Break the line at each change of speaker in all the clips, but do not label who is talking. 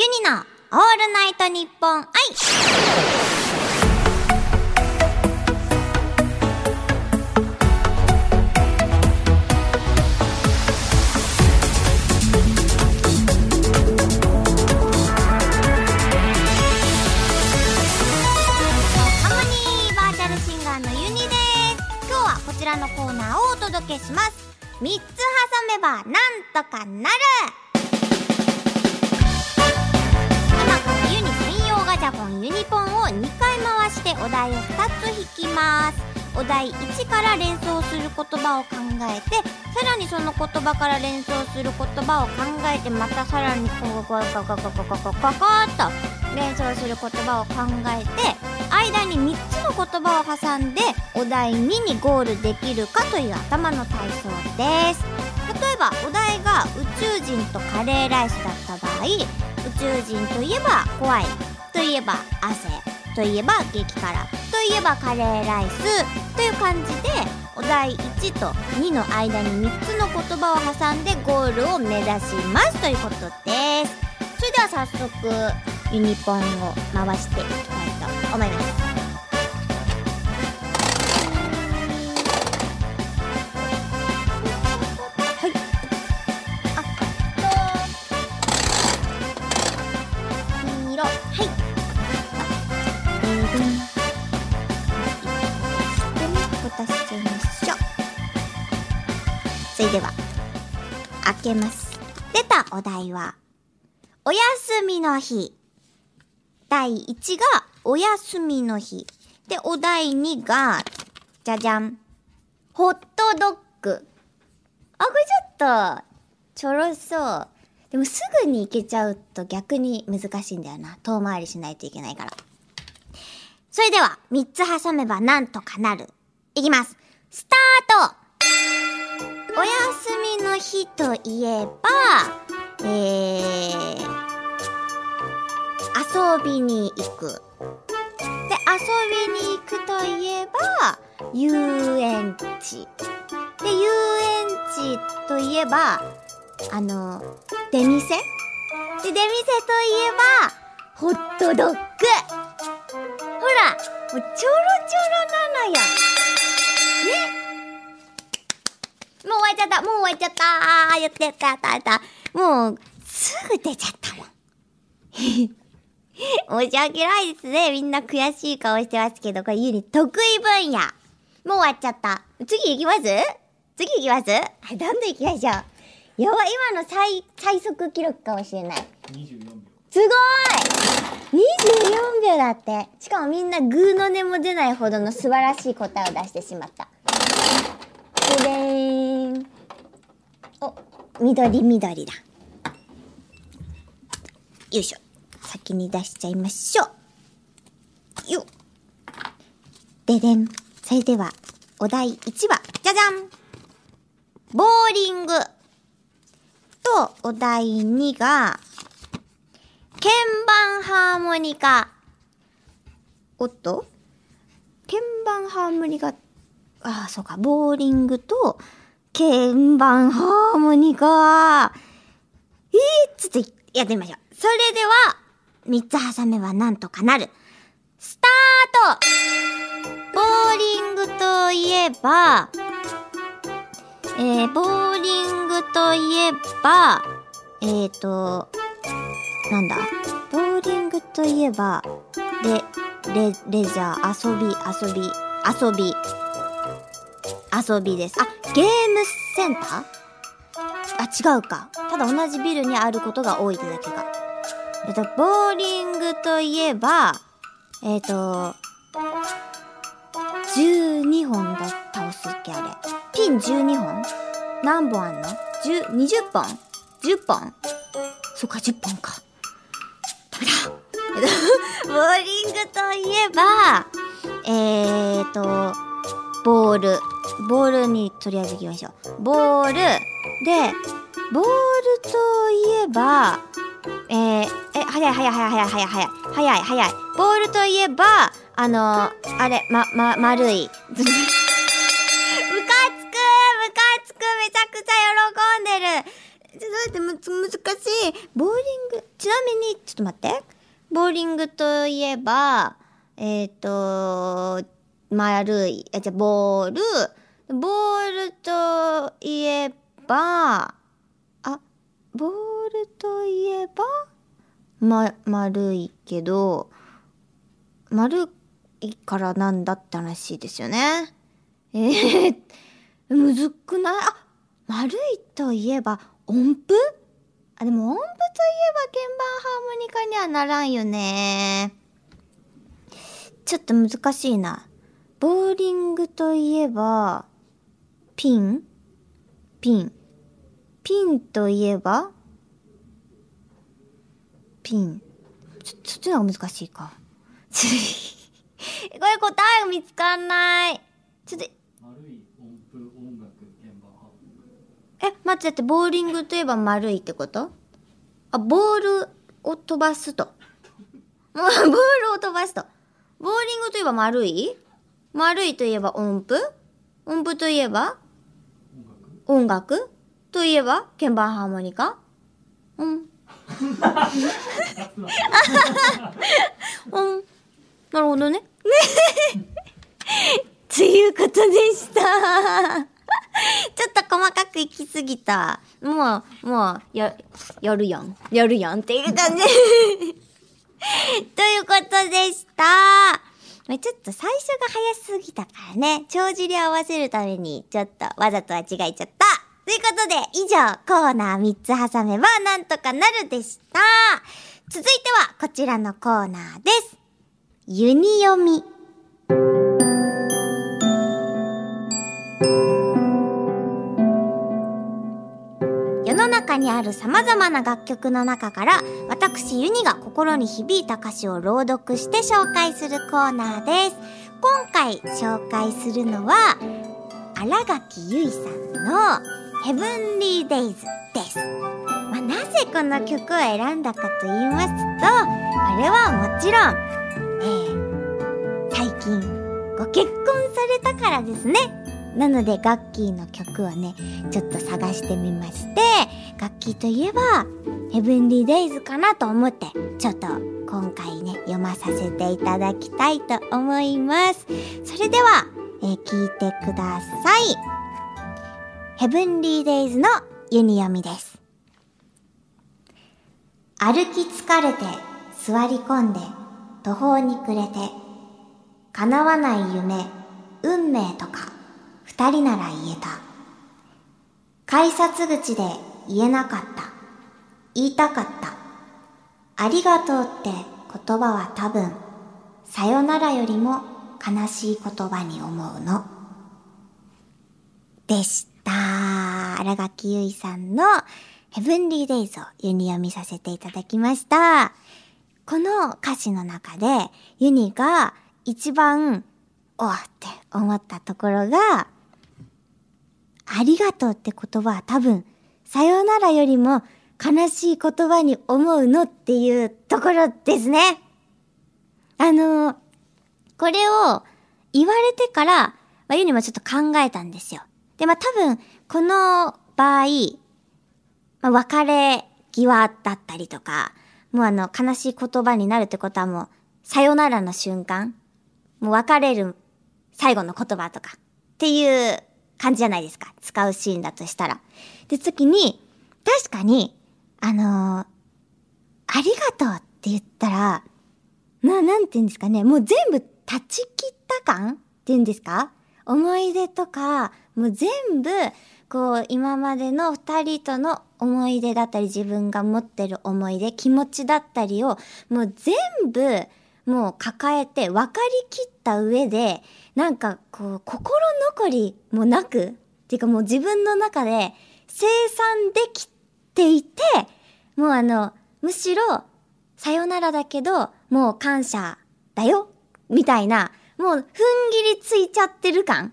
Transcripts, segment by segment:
ユニのオールナイトニッポン愛ハモニーバーチャルシンガーのユニです。今日はこちらのコーナーをお届けします。3つ挟めばなんとかなる。専用ガチャポンユニポンを2回回してお題を2つ引きます。お題1から連想する言葉を考えてさらにその言葉から連想する言葉を考えてまたさらにこうこうこうこうここうこうこうこうこうと連想する言葉を考えて間に3つの言葉を挟んでお題2にゴールできるかという頭の体操です例えばお題が宇宙人とカレーライスだった場合宇宙人といえば怖いといえば汗。といえば激辛。といえばカレーライス。という感じでお題1と2の間に3つの言葉を挟んでゴールを目指します。ということです。それでは早速ユニポンを回していきたいと思います。では開けます。出たお題はお休みの日。第1がお休みの日。でお題2がじゃじゃん。ホットドッグ。あこれちょっとちょろそう。でもすぐに行けちゃうと逆に難しいんだよな。遠回りしないといけないから。それでは3つ挟めばなんとかなる。いきます。スタートお休みの日といえばえー、遊びに行く。で、遊びに行くといえば、遊園地。で、遊園地といえば、あの、出店で、出店といえば、ホットドッグ。ほら、もうちょろちょろなのよ。ねもう終わっちゃったもう終わっちゃったやったやったやったやったもう、すぐ出ちゃったもん。申し訳ないですね。みんな悔しい顔してますけど、これユニ得意分野。もう終わっちゃった。次行きます？次行きます？はい、どんどん行きましょう。やばい、今の最、最速記録かもしれない。
24秒
すごい !24 秒だって。しかもみんなグーの音も出ないほどの素晴らしい答えを出してしまった。ででーん。お、緑緑だ。よいしょ。先に出しちゃいましょう。よ。ででん。それでは、お題1は、じゃじゃんボーリング。と、お題2が、鍵盤ハーモニカ。おっと？鍵盤ハーモニカ、ああ、そうか、ボーリングと、鍵盤ハーモニカ。えー、ちょっとやってみましょう。それでは、三つ挟めばなんとかなる。スタートボーリングといえば、えー、ボーリングといえば、えーと、なんだ？ボーリングといえば、レ、レ、レジャー、遊び、遊び、遊び、遊びです。あ、ゲームセンター？あ、違うか。ただ同じビルにあることが多いってだけが。えっと、ボーリングといえば、えっと、12本だ、倒すっけあれ。ピン12本？何本あんの ?10、20本 ?10 本？そっか、10本か。ダメだえっと ボーリングといえば、えーと、ボール。ボールにとりあえず行きましょう。ボール。で、ボールといえば、えー、え、早い早い早い早い早い早い早い早い。ボールといえば、あのあれ、ま、ま、丸い。ムカつくムカつくめちゃくちゃ喜んでるちょっと待って、むつ、難しい。ボーリング、ちなみに、ちょっと待って。ボーリングといえば、えっ、と、丸い、あ、じゃボール。ボールといえば、あ、ボールといえば、ま、丸いけど、丸いからなんだって話ですよね。えー、むずくない？あ、丸いといえば音符？あ、でも音符といえば鍵盤ハーモニカにはならんよね。ちょっと難しいな。ボーリングといえば、ピン？ピン。ピンといえばピン。ちょ、そっちの方が難しいか。これ答えが見つかんない。ちょっと、え、待って、だってボーリングといえば丸いってこと？あ、ボールを飛ばすと。も うボールを飛ばすと。ボーリングといえば丸い？丸いといえば音符？音符といえば？
カ音楽
音楽といえば？鍵盤ハーモニカ？うん。うん。なるほどね。ね ということでした。ちょっと細かくいきすぎた。もう、もう、や、やるやん。やるやんっていう感じ。ということでした。まあちょっと最初が早すぎたからね、帳尻合わせるために、ちょっとわざと間違えちゃった。ということで、以上、コーナー3つ挟めばなんとかなるでした。続いては、こちらのコーナーです。ユニ読み。の中にある様々な楽曲の中から私ユニが心に響いた歌詞を朗読して紹介するコーナーです。今回紹介するのは新垣結衣さんのヘブンリーデイズです、まあ、なぜこの曲を選んだかと言いますとこれはもちろん、えー最近ご結婚されたからですね。なのでガッキーの曲をねちょっと探してみましてガッキーといえばヘブンリーデイズかなと思ってちょっと今回ね読まさせていただきたいと思います。それでは、えー聞いてください。ヘブンリーデイズのユニ読みです。歩き疲れて座り込んで途方に暮れて叶わない夢運命とか。二人なら言えた。改札口で言えなかった。言いたかった。ありがとうって言葉は多分さよならよりも悲しい言葉に思うの。でした。新垣結衣さんのヘブンリーデイズをユニ読みさせていただきました。この歌詞の中でユニが一番おわって思ったところがありがとうって言葉は多分、さよならよりも悲しい言葉に思うのっていうところですね。あのこれを言われてから、まあ、ユニもちょっと考えたんですよ。で、まあ多分、この場合、まあ、別れ際だったりとか、もうあの、悲しい言葉になるってことはもう、さよならの瞬間、もう別れる最後の言葉とか、っていう感じじゃないですか。使うシーンだとしたら。で、次に、確かに、あのーありがとうって言ったら、な、なんて言うんですかね。もう全部断ち切った感っていうんですか思い出とか、もう全部、こう、今までの二人との思い出だったり、自分が持ってる思い出、気持ちだったりを、もう全部、もう抱えて分かりきった上で、なんかこう、心残りもなく、っていうかもう自分の中で生産できていて、もうあの、むしろ、さよならだけど、もう感謝だよみたいな、もう、ふんぎりついちゃってる感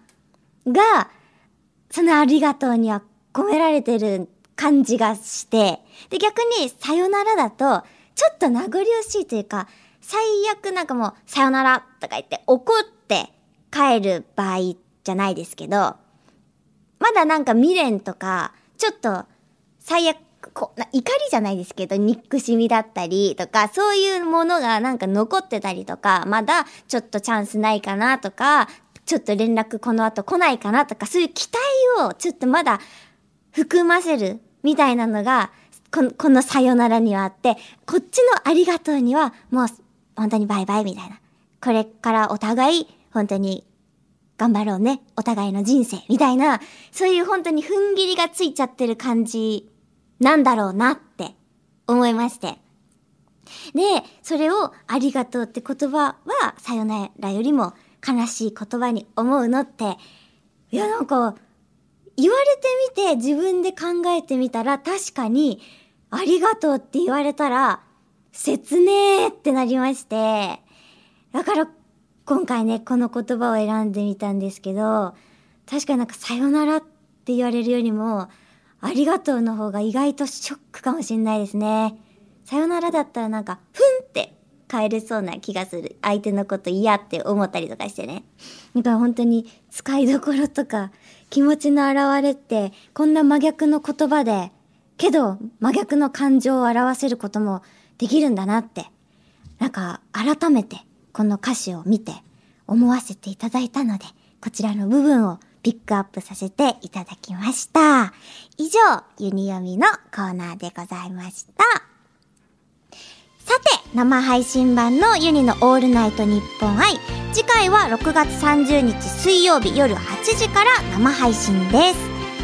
が、そのありがとうには込められてる感じがして、で、逆に、さよならだと、ちょっと名残惜しいというか、最悪なんかもう、さよならとか言って怒って帰る場合じゃないですけど、まだなんか未練とか、ちょっと最悪こな怒りじゃないですけど、憎しみだったりとか、そういうものがなんか残ってたりとか、まだちょっとチャンスないかなとか、ちょっと連絡この後来ないかなとか、そういう期待をちょっとまだ含ませるみたいなのが、このこのさよならにはあって、こっちのありがとうにはもう本当にバイバイみたいな。これからお互い本当に頑張ろうね。お互いの人生みたいな、そういう本当に踏ん切りがついちゃってる感じなんだろうなって思いまして。で、それをありがとうって言葉はさよならよりも悲しい言葉に思うのって、いやなんか、言われてみて自分で考えてみたら確かにありがとうって言われたら切ねーってなりまして、だから今回ね、この言葉を選んでみたんですけど、確かになんかさよならって言われるよりも、ありがとうの方が意外とショックかもしんないですね。さよならだったらなんか、ふんって帰れそうな気がする。相手のこと嫌って思ったりとかしてね。だから本当に使いどころとか気持ちの表れってこんな真逆の言葉で、けど真逆の感情を表せることもできるんだなって、なんか改めてこの歌詞を見て思わせていただいたので、こちらの部分をピックアップさせていただきました。以上、ユニ読みのコーナーでございました。さて、生配信版のユニのオールナイトニッポン i。次回は6月30日水曜日夜8時から生配信です。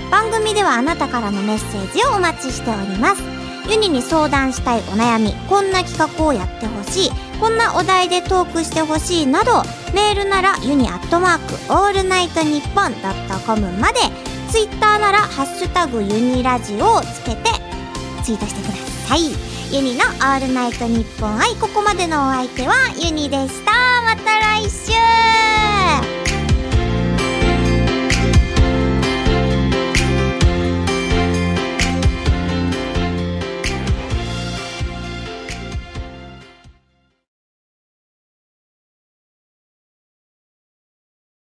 番組ではあなたからのメッセージをお待ちしております。ユニに相談したいお悩み、こんな企画をやってほしい、こんなお題でトークしてほしいなど、メールならユニアットマークオールナイトニッポンドットコムまで、ツイッターならハッシュタグユニラジオをつけてツイートしてください。ユニのオールナイトニッポン愛、ここまでのお相手はユニでした。また来週